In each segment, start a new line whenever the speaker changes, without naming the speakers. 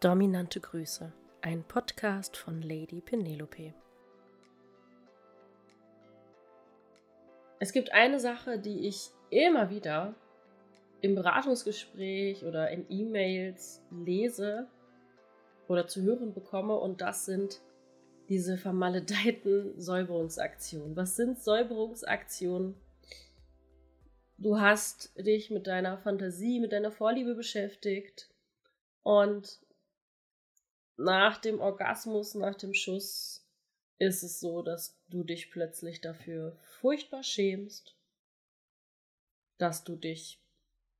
Dominante Grüße, ein Podcast von Lady Penelope. Es gibt eine Sache, die ich immer wieder im Beratungsgespräch oder in E-Mails lese oder zu hören bekomme und das sind diese vermaledeiten Säuberungsaktionen. Was sind Säuberungsaktionen? Du hast dich mit deiner Fantasie, mit deiner Vorliebe beschäftigt und nach dem Orgasmus, nach dem Schuss, ist es so, dass du dich plötzlich dafür furchtbar schämst, dass du dich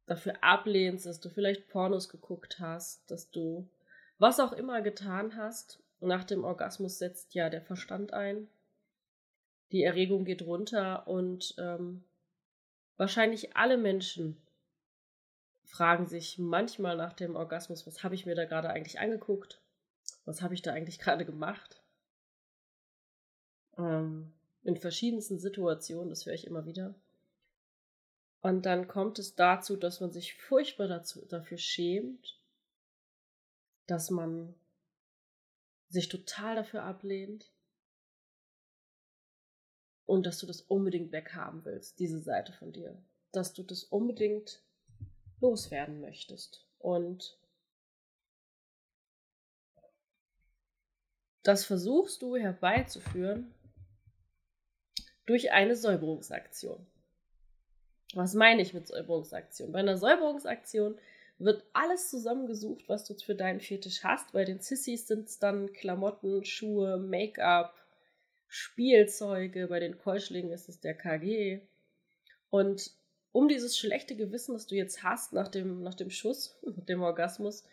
dafür ablehnst, dass du vielleicht Pornos geguckt hast, dass du was auch immer getan hast. Nach dem Orgasmus setzt ja der Verstand ein. Die Erregung geht runter und ähm, wahrscheinlich alle Menschen fragen sich manchmal nach dem Orgasmus, was habe ich mir da gerade eigentlich angeguckt? Was habe ich da eigentlich gerade gemacht? Ähm, in verschiedensten Situationen, das höre ich immer wieder. Und dann kommt es dazu, dass man sich furchtbar dazu, dafür schämt, dass man sich total dafür ablehnt und dass du das unbedingt weghaben willst, diese Seite von dir. Dass du das unbedingt loswerden möchtest. Und Das versuchst du herbeizuführen durch eine Säuberungsaktion. Was meine ich mit Säuberungsaktion? Bei einer Säuberungsaktion wird alles zusammengesucht, was du für deinen Fetisch hast. Bei den Sissys sind es dann Klamotten, Schuhe, Make-up, Spielzeuge. Bei den Keuschlingen ist es der KG. Und um dieses schlechte Gewissen, das du jetzt hast nach dem, nach dem Schuss, dem Orgasmus,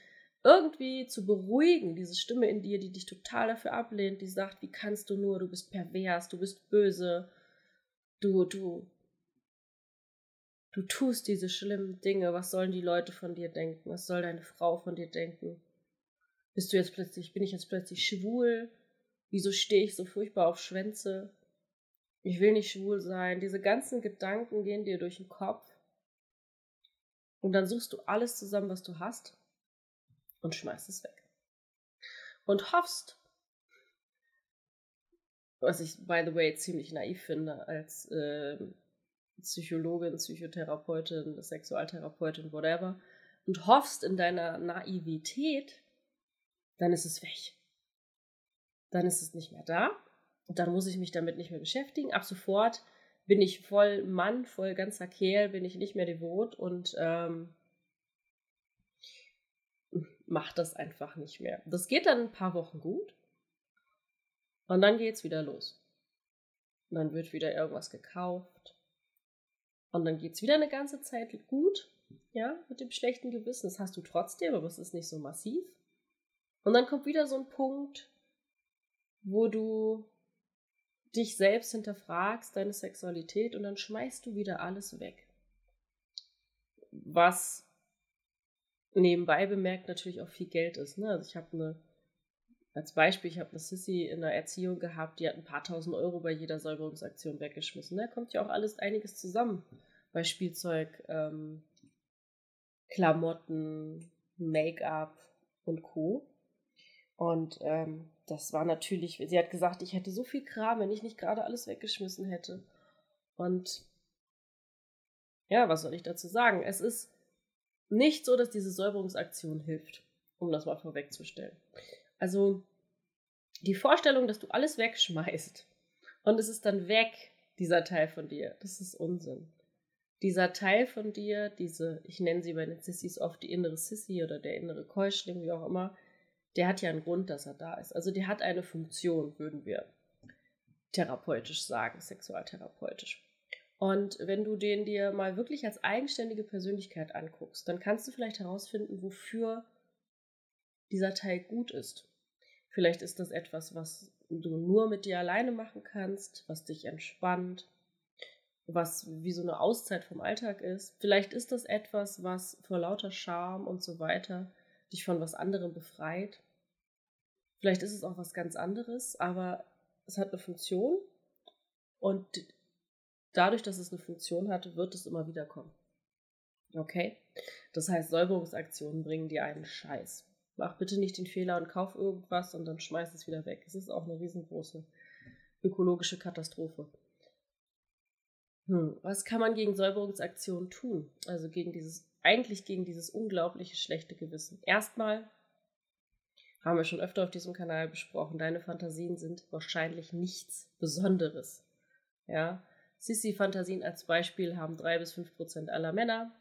irgendwie zu beruhigen, diese Stimme in dir, die dich total dafür ablehnt, die sagt, wie kannst du nur, du bist pervers, du bist böse, du, du, du tust diese schlimmen Dinge, was sollen die Leute von dir denken, was soll deine Frau von dir denken? Bist du jetzt plötzlich, bin ich jetzt plötzlich schwul? Wieso stehe ich so furchtbar auf Schwänze? Ich will nicht schwul sein. Diese ganzen Gedanken gehen dir durch den Kopf. Und dann suchst du alles zusammen, was du hast und schmeißt es weg. Und hoffst, was ich, by the way, ziemlich naiv finde, als äh, Psychologin, Psychotherapeutin, Sexualtherapeutin, whatever, und hoffst in deiner Naivität, dann ist es weg. Dann ist es nicht mehr da. Und dann muss ich mich damit nicht mehr beschäftigen. Ab sofort bin ich voll Mann, voll ganzer Kerl, bin ich nicht mehr devot und ähm, macht das einfach nicht mehr. Das geht dann ein paar Wochen gut und dann geht's wieder los. Und dann wird wieder irgendwas gekauft und dann geht's wieder eine ganze Zeit gut, ja, mit dem schlechten Gewissen. Das hast du trotzdem, aber es ist nicht so massiv. Und dann kommt wieder so ein Punkt, wo du dich selbst hinterfragst, deine Sexualität und dann schmeißt du wieder alles weg. Was nebenbei bemerkt natürlich auch viel Geld ist. Ne? Also ich habe eine, als Beispiel, ich habe eine Sissy in der Erziehung gehabt, die hat ein paar tausend Euro bei jeder Säuberungsaktion weggeschmissen. Da kommt ja auch alles einiges zusammen bei Spielzeug, ähm, Klamotten, Make-up und Co. Und ähm, das war natürlich, sie hat gesagt, ich hätte so viel Kram, wenn ich nicht gerade alles weggeschmissen hätte. Und ja, was soll ich dazu sagen? Es ist nicht so, dass diese Säuberungsaktion hilft, um das mal vorwegzustellen. Also die Vorstellung, dass du alles wegschmeißt und es ist dann weg, dieser Teil von dir, das ist Unsinn. Dieser Teil von dir, diese, ich nenne sie bei den Sissys oft die innere Sissy oder der innere Keuschling, wie auch immer, der hat ja einen Grund, dass er da ist. Also der hat eine Funktion, würden wir therapeutisch sagen, sexualtherapeutisch. Und wenn du den dir mal wirklich als eigenständige Persönlichkeit anguckst, dann kannst du vielleicht herausfinden, wofür dieser Teil gut ist. Vielleicht ist das etwas, was du nur mit dir alleine machen kannst, was dich entspannt, was wie so eine Auszeit vom Alltag ist. Vielleicht ist das etwas, was vor lauter Scham und so weiter dich von was anderem befreit. Vielleicht ist es auch was ganz anderes, aber es hat eine Funktion und dadurch, dass es eine Funktion hat, wird es immer wieder kommen. Okay? Das heißt, Säuberungsaktionen bringen dir einen Scheiß. Mach bitte nicht den Fehler und kauf irgendwas und dann schmeiß es wieder weg. Es ist auch eine riesengroße ökologische Katastrophe. Hm, was kann man gegen Säuberungsaktionen tun? Also gegen dieses, eigentlich gegen dieses unglaubliche schlechte Gewissen. Erstmal haben wir schon öfter auf diesem Kanal besprochen, deine Fantasien sind wahrscheinlich nichts Besonderes. Ja, Sissy-Fantasien als Beispiel haben drei bis fünf Prozent aller Männer,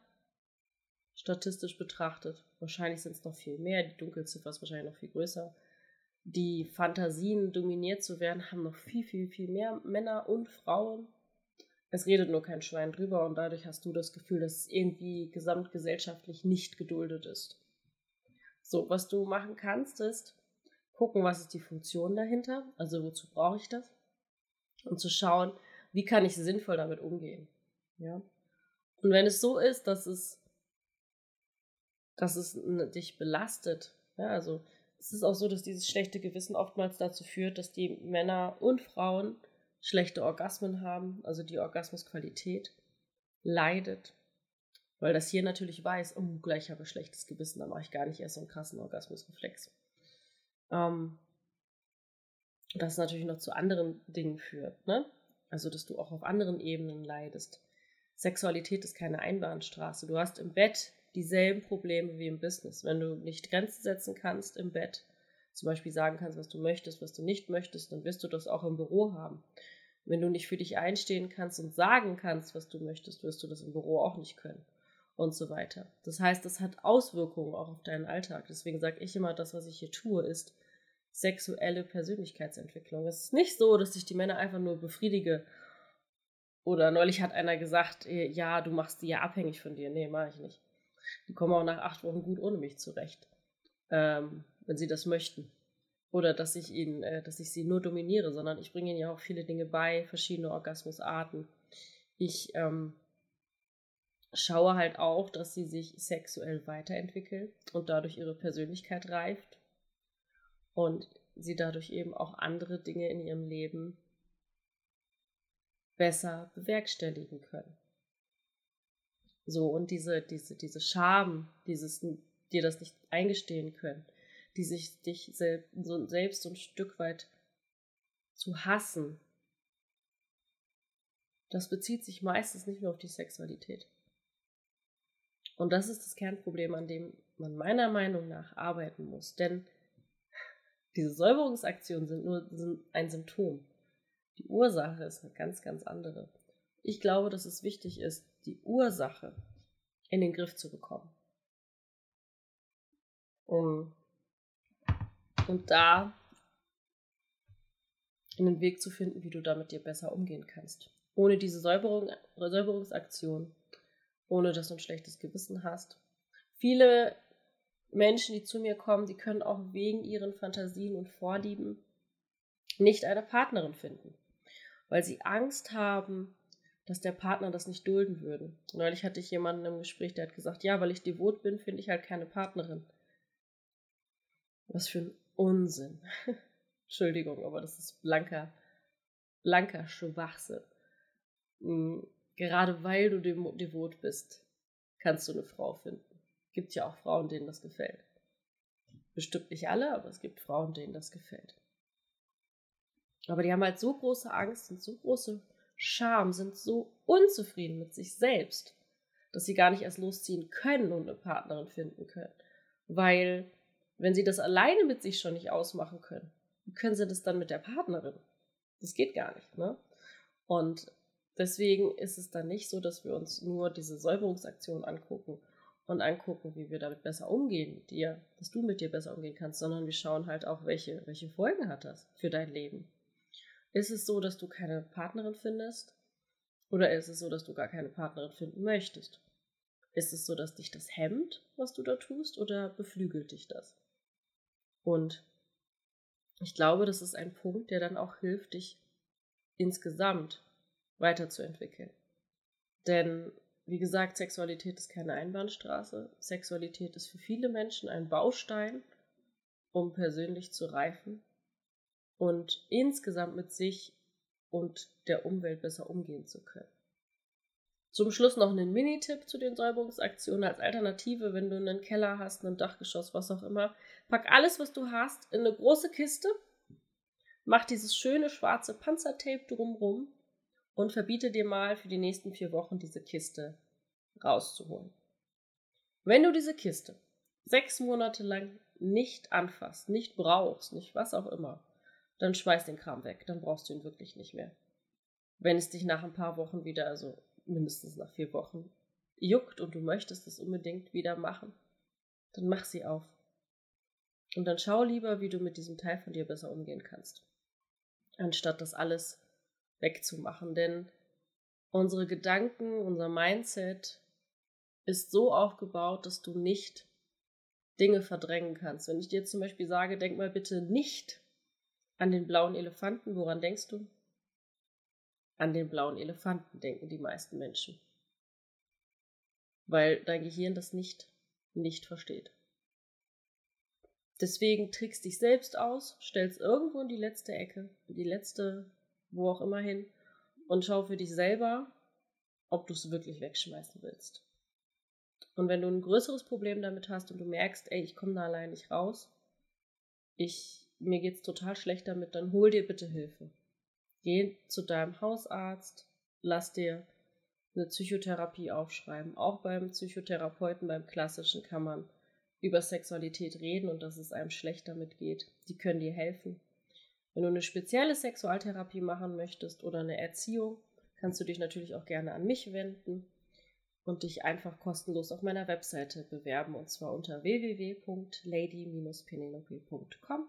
statistisch betrachtet. Wahrscheinlich sind es noch viel mehr, die Dunkelziffer ist wahrscheinlich noch viel größer. Die Fantasien, dominiert zu werden, haben noch viel, viel, viel mehr Männer und Frauen. Es redet nur kein Schwein drüber und dadurch hast du das Gefühl, dass es irgendwie gesamtgesellschaftlich nicht geduldet ist. So, was du machen kannst, ist gucken, was ist die Funktion dahinter, also wozu brauche ich das und zu schauen, wie kann ich sinnvoll damit umgehen. Ja? Und wenn es so ist, dass es, dass es dich belastet, ja, also es ist auch so, dass dieses schlechte Gewissen oftmals dazu führt, dass die Männer und Frauen schlechte Orgasmen haben, also die Orgasmusqualität leidet weil das hier natürlich weiß, oh, gleich habe ich schlechtes Gewissen, dann mache ich gar nicht erst so einen krassen Orgasmusreflex. Ähm, das natürlich noch zu anderen Dingen führt, ne? Also, dass du auch auf anderen Ebenen leidest. Sexualität ist keine Einbahnstraße. Du hast im Bett dieselben Probleme wie im Business. Wenn du nicht Grenzen setzen kannst im Bett, zum Beispiel sagen kannst, was du möchtest, was du nicht möchtest, dann wirst du das auch im Büro haben. Wenn du nicht für dich einstehen kannst und sagen kannst, was du möchtest, wirst du das im Büro auch nicht können und so weiter. Das heißt, das hat Auswirkungen auch auf deinen Alltag. Deswegen sage ich immer, das, was ich hier tue, ist sexuelle Persönlichkeitsentwicklung. Es ist nicht so, dass ich die Männer einfach nur befriedige. Oder neulich hat einer gesagt, äh, ja, du machst die ja abhängig von dir. Nee, mache ich nicht. Die kommen auch nach acht Wochen gut ohne mich zurecht, ähm, wenn sie das möchten. Oder dass ich ihnen, äh, dass ich sie nur dominiere, sondern ich bringe ihnen ja auch viele Dinge bei, verschiedene Orgasmusarten. Ich ähm, schaue halt auch, dass sie sich sexuell weiterentwickelt und dadurch ihre Persönlichkeit reift und sie dadurch eben auch andere Dinge in ihrem Leben besser bewerkstelligen können. So, und diese, diese, diese Scham, dieses dir das nicht eingestehen können, die sich dich selbst so, selbst so ein Stück weit zu hassen, das bezieht sich meistens nicht nur auf die Sexualität. Und das ist das Kernproblem, an dem man meiner Meinung nach arbeiten muss. Denn diese Säuberungsaktionen sind nur ein Symptom. Die Ursache ist eine ganz, ganz andere. Ich glaube, dass es wichtig ist, die Ursache in den Griff zu bekommen. Um, und da einen Weg zu finden, wie du damit dir besser umgehen kannst. Ohne diese Säuberung, Säuberungsaktion ohne dass du ein schlechtes Gewissen hast. Viele Menschen, die zu mir kommen, die können auch wegen ihren Fantasien und Vorlieben nicht eine Partnerin finden, weil sie Angst haben, dass der Partner das nicht dulden würde. Neulich hatte ich jemanden im Gespräch, der hat gesagt, ja, weil ich devot bin, finde ich halt keine Partnerin. Was für ein Unsinn. Entschuldigung, aber das ist blanker, blanker Schwachsinn. Hm, gerade weil du devot bist, kannst du eine Frau finden. Gibt ja auch Frauen, denen das gefällt. Bestimmt nicht alle, aber es gibt Frauen, denen das gefällt. Aber die haben halt so große Angst und so große Scham, sind so unzufrieden mit sich selbst, dass sie gar nicht erst losziehen können und eine Partnerin finden können. Weil, wenn sie das alleine mit sich schon nicht ausmachen können, wie können sie das dann mit der Partnerin? Das geht gar nicht, ne? Und Deswegen ist es dann nicht so, dass wir uns nur diese Säuberungsaktion angucken und angucken, wie wir damit besser umgehen mit dir, dass du mit dir besser umgehen kannst, sondern wir schauen halt auch, welche, welche Folgen hat das für dein Leben. Ist es so, dass du keine Partnerin findest? Oder ist es so, dass du gar keine Partnerin finden möchtest? Ist es so, dass dich das hemmt, was du da tust, oder beflügelt dich das? Und ich glaube, das ist ein Punkt, der dann auch hilft, dich insgesamt weiterzuentwickeln. Denn, wie gesagt, Sexualität ist keine Einbahnstraße. Sexualität ist für viele Menschen ein Baustein, um persönlich zu reifen und insgesamt mit sich und der Umwelt besser umgehen zu können. Zum Schluss noch einen Mini-Tipp zu den Säuberungsaktionen als Alternative, wenn du einen Keller hast, ein Dachgeschoss, was auch immer. Pack alles, was du hast, in eine große Kiste, mach dieses schöne schwarze Panzertape drumrum und verbiete dir mal für die nächsten vier Wochen diese Kiste rauszuholen. Wenn du diese Kiste sechs Monate lang nicht anfasst, nicht brauchst, nicht was auch immer, dann schmeiß den Kram weg, dann brauchst du ihn wirklich nicht mehr. Wenn es dich nach ein paar Wochen wieder, also mindestens nach vier Wochen, juckt und du möchtest es unbedingt wieder machen, dann mach sie auf. Und dann schau lieber, wie du mit diesem Teil von dir besser umgehen kannst, anstatt das alles wegzumachen. Denn unsere Gedanken, unser Mindset ist so aufgebaut, dass du nicht Dinge verdrängen kannst. Wenn ich dir zum Beispiel sage, denk mal bitte nicht an den blauen Elefanten, woran denkst du? An den blauen Elefanten denken die meisten Menschen. Weil dein Gehirn das nicht, nicht versteht. Deswegen trickst dich selbst aus, stellst irgendwo in die letzte Ecke, in die letzte, wo auch immer hin und schau für dich selber, ob du es wirklich wegschmeißen willst. Und wenn du ein größeres Problem damit hast und du merkst, ey, ich komme da allein nicht raus, ich, mir geht's total schlecht damit, dann hol dir bitte Hilfe. Geh zu deinem Hausarzt, lass dir eine Psychotherapie aufschreiben. Auch beim Psychotherapeuten, beim klassischen, kann man über Sexualität reden und dass es einem schlecht damit geht. Die können dir helfen. Wenn du eine spezielle Sexualtherapie machen möchtest oder eine Erziehung, kannst du dich natürlich auch gerne an mich wenden und dich einfach kostenlos auf meiner Webseite bewerben und zwar unter www.lady-penelope.com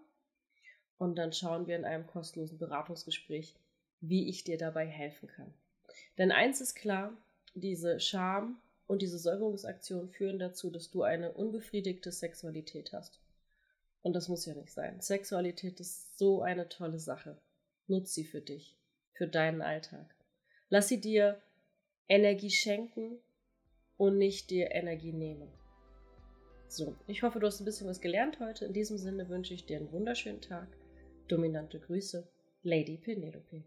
und dann schauen wir in einem kostenlosen Beratungsgespräch, wie ich dir dabei helfen kann. Denn eins ist klar, diese Scham und diese Säuberungsaktion führen dazu, dass du eine unbefriedigte Sexualität hast. Und das muss ja nicht sein. Sexualität ist so eine tolle Sache. Nutz sie für dich, für deinen Alltag. Lass sie dir Energie schenken und nicht dir Energie nehmen. So, ich hoffe, du hast ein bisschen was gelernt heute. In diesem Sinne wünsche ich dir einen wunderschönen Tag. Dominante Grüße, Lady Penelope.